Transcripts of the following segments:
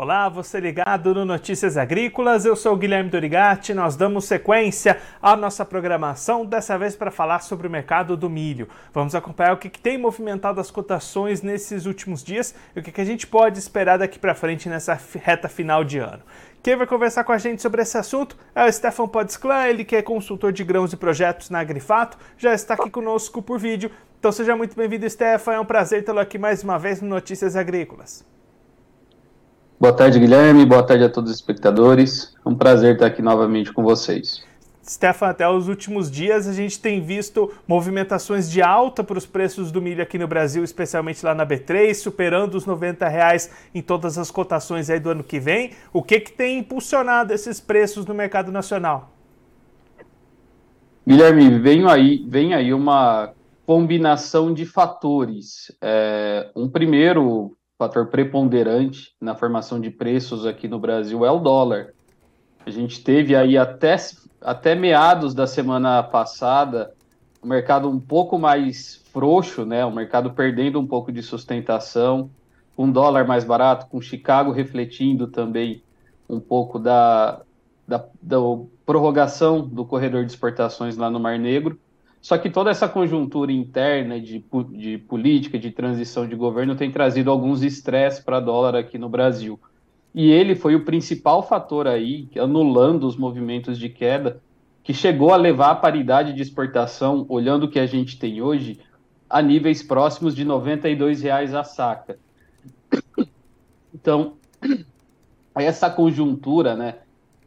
Olá, você ligado no Notícias Agrícolas, eu sou o Guilherme Dorigatti, nós damos sequência à nossa programação, dessa vez para falar sobre o mercado do milho. Vamos acompanhar o que, que tem movimentado as cotações nesses últimos dias e o que, que a gente pode esperar daqui para frente nessa reta final de ano. Quem vai conversar com a gente sobre esse assunto é o Stefan Podsclan, ele que é consultor de grãos e projetos na Agrifato, já está aqui conosco por vídeo. Então seja muito bem-vindo, Stefan, é um prazer tê-lo aqui mais uma vez no Notícias Agrícolas. Boa tarde, Guilherme. Boa tarde a todos os espectadores. É um prazer estar aqui novamente com vocês. Stefan, até os últimos dias a gente tem visto movimentações de alta para os preços do milho aqui no Brasil, especialmente lá na B3, superando os 90 reais em todas as cotações aí do ano que vem. O que, que tem impulsionado esses preços no mercado nacional? Guilherme, vem aí, vem aí uma combinação de fatores. É, um primeiro fator preponderante na formação de preços aqui no Brasil é o dólar. A gente teve aí até, até meados da semana passada o mercado um pouco mais frouxo, né? O mercado perdendo um pouco de sustentação, com dólar mais barato, com Chicago refletindo também um pouco da, da, da prorrogação do corredor de exportações lá no Mar Negro. Só que toda essa conjuntura interna de, de política, de transição de governo, tem trazido alguns estresses para dólar aqui no Brasil. E ele foi o principal fator aí, anulando os movimentos de queda, que chegou a levar a paridade de exportação, olhando o que a gente tem hoje, a níveis próximos de R$ 92,00 a saca. Então, essa conjuntura, né,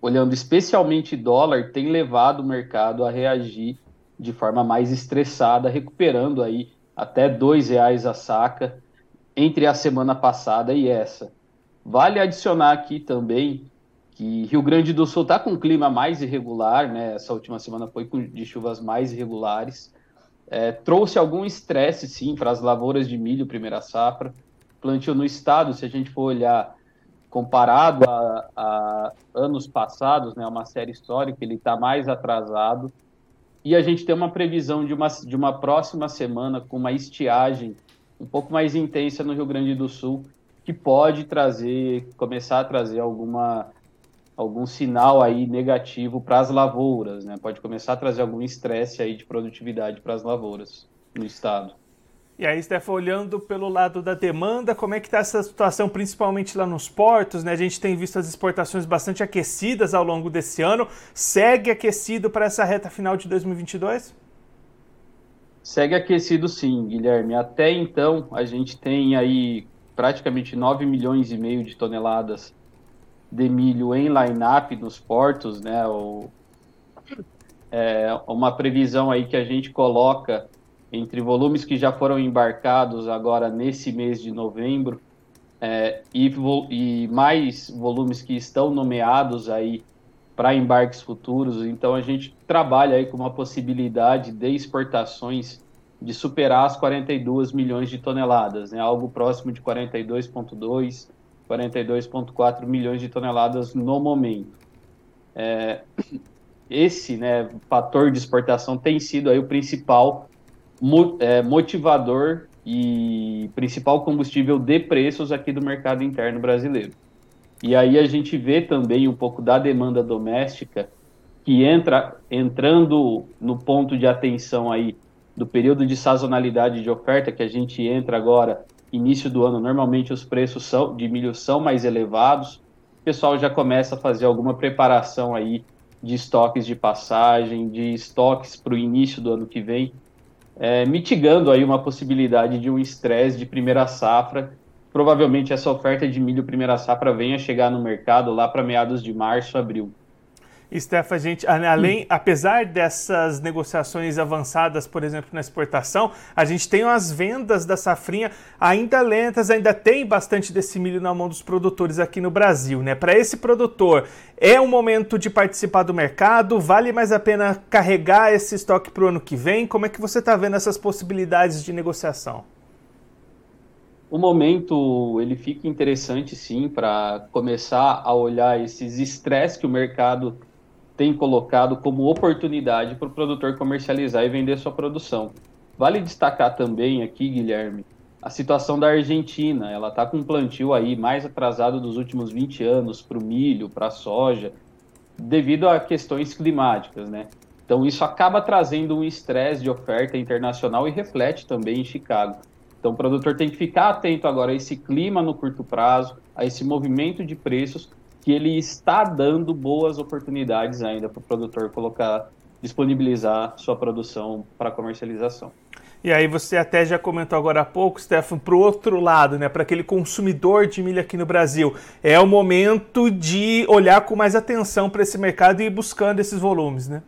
olhando especialmente dólar, tem levado o mercado a reagir de forma mais estressada, recuperando aí até dois reais a saca entre a semana passada e essa. Vale adicionar aqui também que Rio Grande do Sul está com um clima mais irregular, né? Essa última semana foi de chuvas mais irregulares. É, trouxe algum estresse, sim, para as lavouras de milho primeira safra. Plantio no estado, se a gente for olhar comparado a, a anos passados, né, uma série histórica, ele está mais atrasado. E a gente tem uma previsão de uma, de uma próxima semana com uma estiagem um pouco mais intensa no Rio Grande do Sul, que pode trazer, começar a trazer alguma, algum sinal aí negativo para as lavouras, né? Pode começar a trazer algum estresse aí de produtividade para as lavouras no estado. E aí, Stefan, olhando pelo lado da demanda, como é que está essa situação, principalmente lá nos portos? Né? A gente tem visto as exportações bastante aquecidas ao longo desse ano. Segue aquecido para essa reta final de 2022? Segue aquecido sim, Guilherme. Até então, a gente tem aí praticamente 9 milhões e meio de toneladas de milho em line-up nos portos, né? O, é, uma previsão aí que a gente coloca entre volumes que já foram embarcados agora nesse mês de novembro é, e, e, mais volumes que estão nomeados aí para embarques futuros. Então a gente trabalha aí com uma possibilidade de exportações de superar as 42 milhões de toneladas, né? algo próximo de 42,2, 42,4 milhões de toneladas no momento. é, esse né, fator de exportação tem sido aí o principal mo é, motivador e principal combustível de preços aqui do mercado interno brasileiro. E aí a gente vê também um pouco da demanda doméstica que entra entrando no ponto de atenção aí do período de sazonalidade de oferta que a gente entra agora, início do ano, normalmente os preços são, de milho são mais elevados. O pessoal já começa a fazer alguma preparação aí de estoques de passagem, de estoques para o início do ano que vem, é, mitigando aí uma possibilidade de um estresse de primeira safra. Provavelmente essa oferta de milho primeira safra venha chegar no mercado lá para meados de março, abril. Steph, a gente, além, apesar dessas negociações avançadas, por exemplo, na exportação, a gente tem as vendas da safrinha ainda lentas, ainda tem bastante desse milho na mão dos produtores aqui no Brasil, né? Para esse produtor, é um momento de participar do mercado? Vale mais a pena carregar esse estoque para o ano que vem? Como é que você está vendo essas possibilidades de negociação? O momento ele fica interessante sim para começar a olhar esses estresses que o mercado tem colocado como oportunidade para o produtor comercializar e vender sua produção. Vale destacar também aqui, Guilherme, a situação da Argentina. Ela está com um plantio aí mais atrasado dos últimos 20 anos para o milho, para a soja, devido a questões climáticas, né? Então isso acaba trazendo um estresse de oferta internacional e reflete também em Chicago. Então o produtor tem que ficar atento agora a esse clima no curto prazo, a esse movimento de preços que ele está dando boas oportunidades ainda para o produtor colocar, disponibilizar sua produção para comercialização. E aí você até já comentou agora há pouco, Stefan, para o outro lado, né, para aquele consumidor de milho aqui no Brasil, é o momento de olhar com mais atenção para esse mercado e ir buscando esses volumes, né?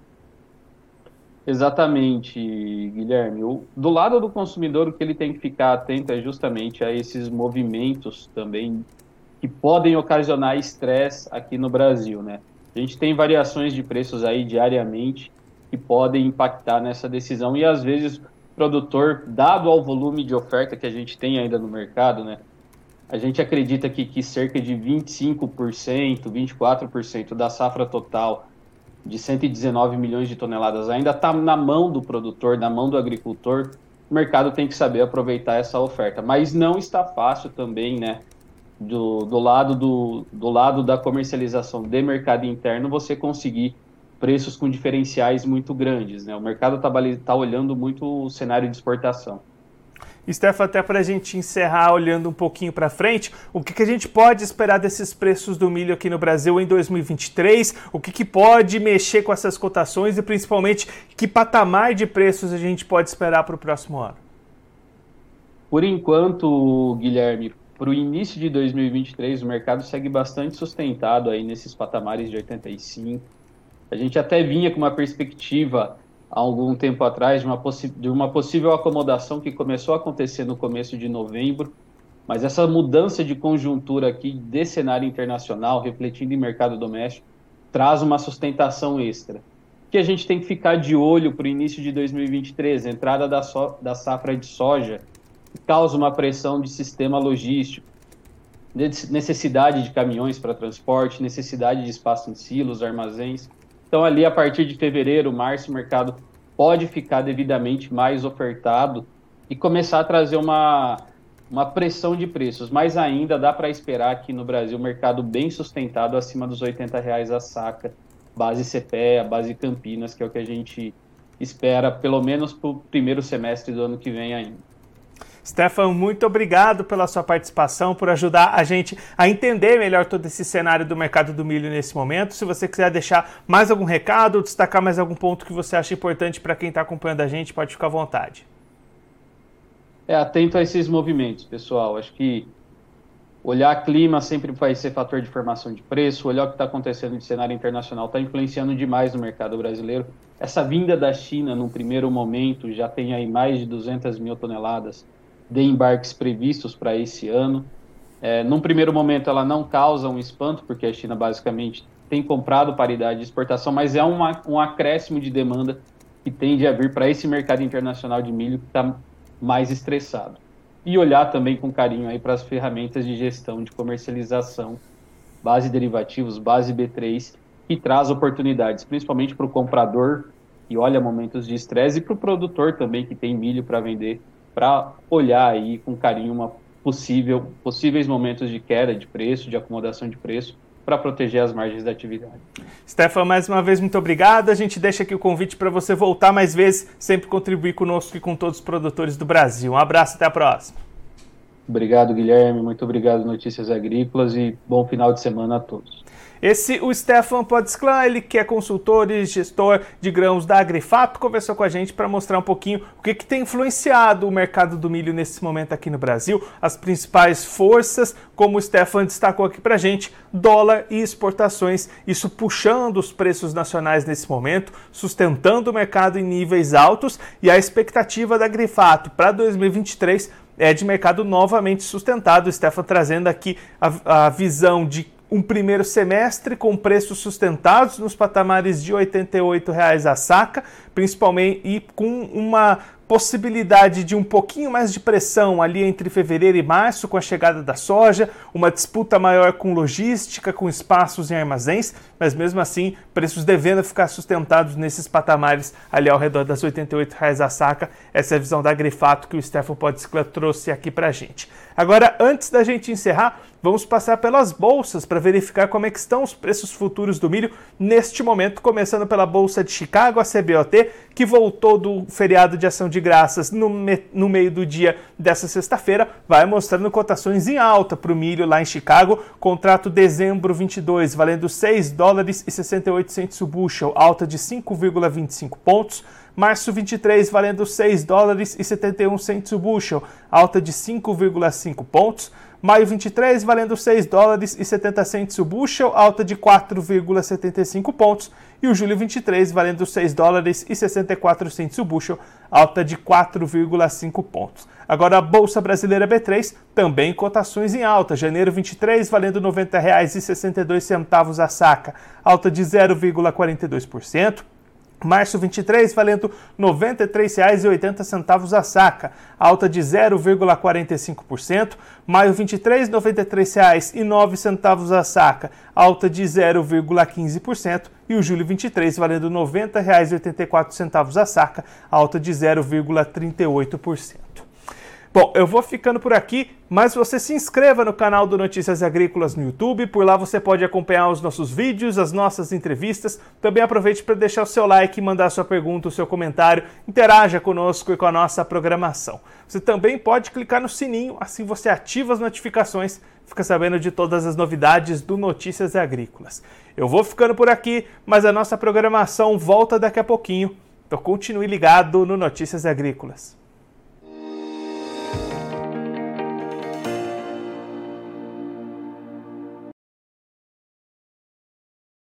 Exatamente, Guilherme. O, do lado do consumidor, o que ele tem que ficar atento é justamente a esses movimentos também que podem ocasionar estresse aqui no Brasil, né? A gente tem variações de preços aí diariamente que podem impactar nessa decisão e às vezes produtor, dado ao volume de oferta que a gente tem ainda no mercado, né? A gente acredita que, que cerca de 25%, 24% da safra total de 119 milhões de toneladas ainda está na mão do produtor, na mão do agricultor. O mercado tem que saber aproveitar essa oferta, mas não está fácil também, né? Do, do, lado do, do lado da comercialização de mercado interno, você conseguir preços com diferenciais muito grandes. Né? O mercado está tá olhando muito o cenário de exportação. Stefan, até para a gente encerrar olhando um pouquinho para frente, o que, que, a gente pode esperar desses preços do milho aqui no Brasil em 2023? O que, que pode mexer com essas cotações e principalmente que patamar de preços a gente pode esperar para o próximo ano? Por enquanto, Guilherme, para o início de 2023, o mercado segue bastante sustentado aí nesses patamares de 85. A gente até vinha com uma perspectiva há algum tempo atrás de uma, de uma possível acomodação que começou a acontecer no começo de novembro, mas essa mudança de conjuntura aqui de cenário internacional, refletindo em mercado doméstico, traz uma sustentação extra. Que a gente tem que ficar de olho para o início de 2023, entrada da, so, da safra de soja causa uma pressão de sistema logístico, necessidade de caminhões para transporte, necessidade de espaço em silos, armazéns. Então, ali, a partir de fevereiro, março, o mercado pode ficar devidamente mais ofertado e começar a trazer uma, uma pressão de preços. Mas ainda dá para esperar aqui no Brasil um mercado bem sustentado acima dos 80 reais a saca, base CPEA, base Campinas, que é o que a gente espera, pelo menos para o primeiro semestre do ano que vem ainda. Stefan, muito obrigado pela sua participação, por ajudar a gente a entender melhor todo esse cenário do mercado do milho nesse momento. Se você quiser deixar mais algum recado, destacar mais algum ponto que você acha importante para quem está acompanhando a gente, pode ficar à vontade. É, atento a esses movimentos, pessoal. Acho que olhar clima sempre vai ser fator de formação de preço, olhar o que está acontecendo de cenário internacional está influenciando demais no mercado brasileiro. Essa vinda da China, num primeiro momento, já tem aí mais de 200 mil toneladas de embarques previstos para esse ano. É, num primeiro momento, ela não causa um espanto, porque a China basicamente tem comprado paridade de exportação, mas é uma, um acréscimo de demanda que tende a vir para esse mercado internacional de milho que está mais estressado. E olhar também com carinho aí para as ferramentas de gestão de comercialização, base derivativos, base B3, que traz oportunidades, principalmente para o comprador que olha momentos de estresse e para o produtor também que tem milho para vender, para olhar aí com carinho uma possível, possíveis momentos de queda de preço, de acomodação de preço, para proteger as margens da atividade. Stefan, mais uma vez, muito obrigado. A gente deixa aqui o convite para você voltar mais vezes, sempre contribuir conosco e com todos os produtores do Brasil. Um abraço, até a próxima. Obrigado, Guilherme. Muito obrigado, Notícias Agrícolas, e bom final de semana a todos. Esse, o Stefan Podsclan, ele que é consultor e gestor de grãos da Agrifato, conversou com a gente para mostrar um pouquinho o que, que tem influenciado o mercado do milho nesse momento aqui no Brasil, as principais forças, como o Stefan destacou aqui para a gente, dólar e exportações, isso puxando os preços nacionais nesse momento, sustentando o mercado em níveis altos e a expectativa da Agrifato para 2023 é de mercado novamente sustentado. O Stefan trazendo aqui a, a visão de um primeiro semestre com preços sustentados nos patamares de R$ 88,00 a saca, principalmente e com uma possibilidade de um pouquinho mais de pressão ali entre fevereiro e março com a chegada da soja, uma disputa maior com logística, com espaços em armazéns, mas mesmo assim preços devendo ficar sustentados nesses patamares ali ao redor das R$ 88,00 a saca. Essa é a visão da Grifato que o Stefano Podescla trouxe aqui para gente. Agora, antes da gente encerrar, vamos passar pelas bolsas para verificar como é que estão os preços futuros do milho neste momento, começando pela Bolsa de Chicago, a CBOT, que voltou do feriado de ação de graças no, me no meio do dia dessa sexta-feira, vai mostrando cotações em alta para o milho lá em Chicago, contrato dezembro 22 valendo 6 dólares e 68 o bushel, alta de 5,25 pontos, Março 23 valendo 6 dólares e 71 centos o bushel, alta de 5,5 pontos. Maio 23 valendo 6 dólares e 70 centos o bushel, alta de 4,75 pontos. E o julho 23 valendo 6 dólares e 64 centos o bushel, alta de 4,5 pontos. Agora a Bolsa Brasileira B3 também cotações em alta. Janeiro 23 valendo R$ 90,62 a saca, alta de 0,42%. Março 23 valendo R$ 93,80 a saca, alta de 0,45%. Maio 23 R$ 93,09 a saca, alta de 0,15%. E o julho 23 valendo R$ 90,84 a saca, alta de 0,38%. Bom, eu vou ficando por aqui, mas você se inscreva no canal do Notícias Agrícolas no YouTube, por lá você pode acompanhar os nossos vídeos, as nossas entrevistas. Também aproveite para deixar o seu like, mandar sua pergunta, o seu comentário, interaja conosco e com a nossa programação. Você também pode clicar no sininho, assim você ativa as notificações, fica sabendo de todas as novidades do Notícias Agrícolas. Eu vou ficando por aqui, mas a nossa programação volta daqui a pouquinho, então continue ligado no Notícias Agrícolas.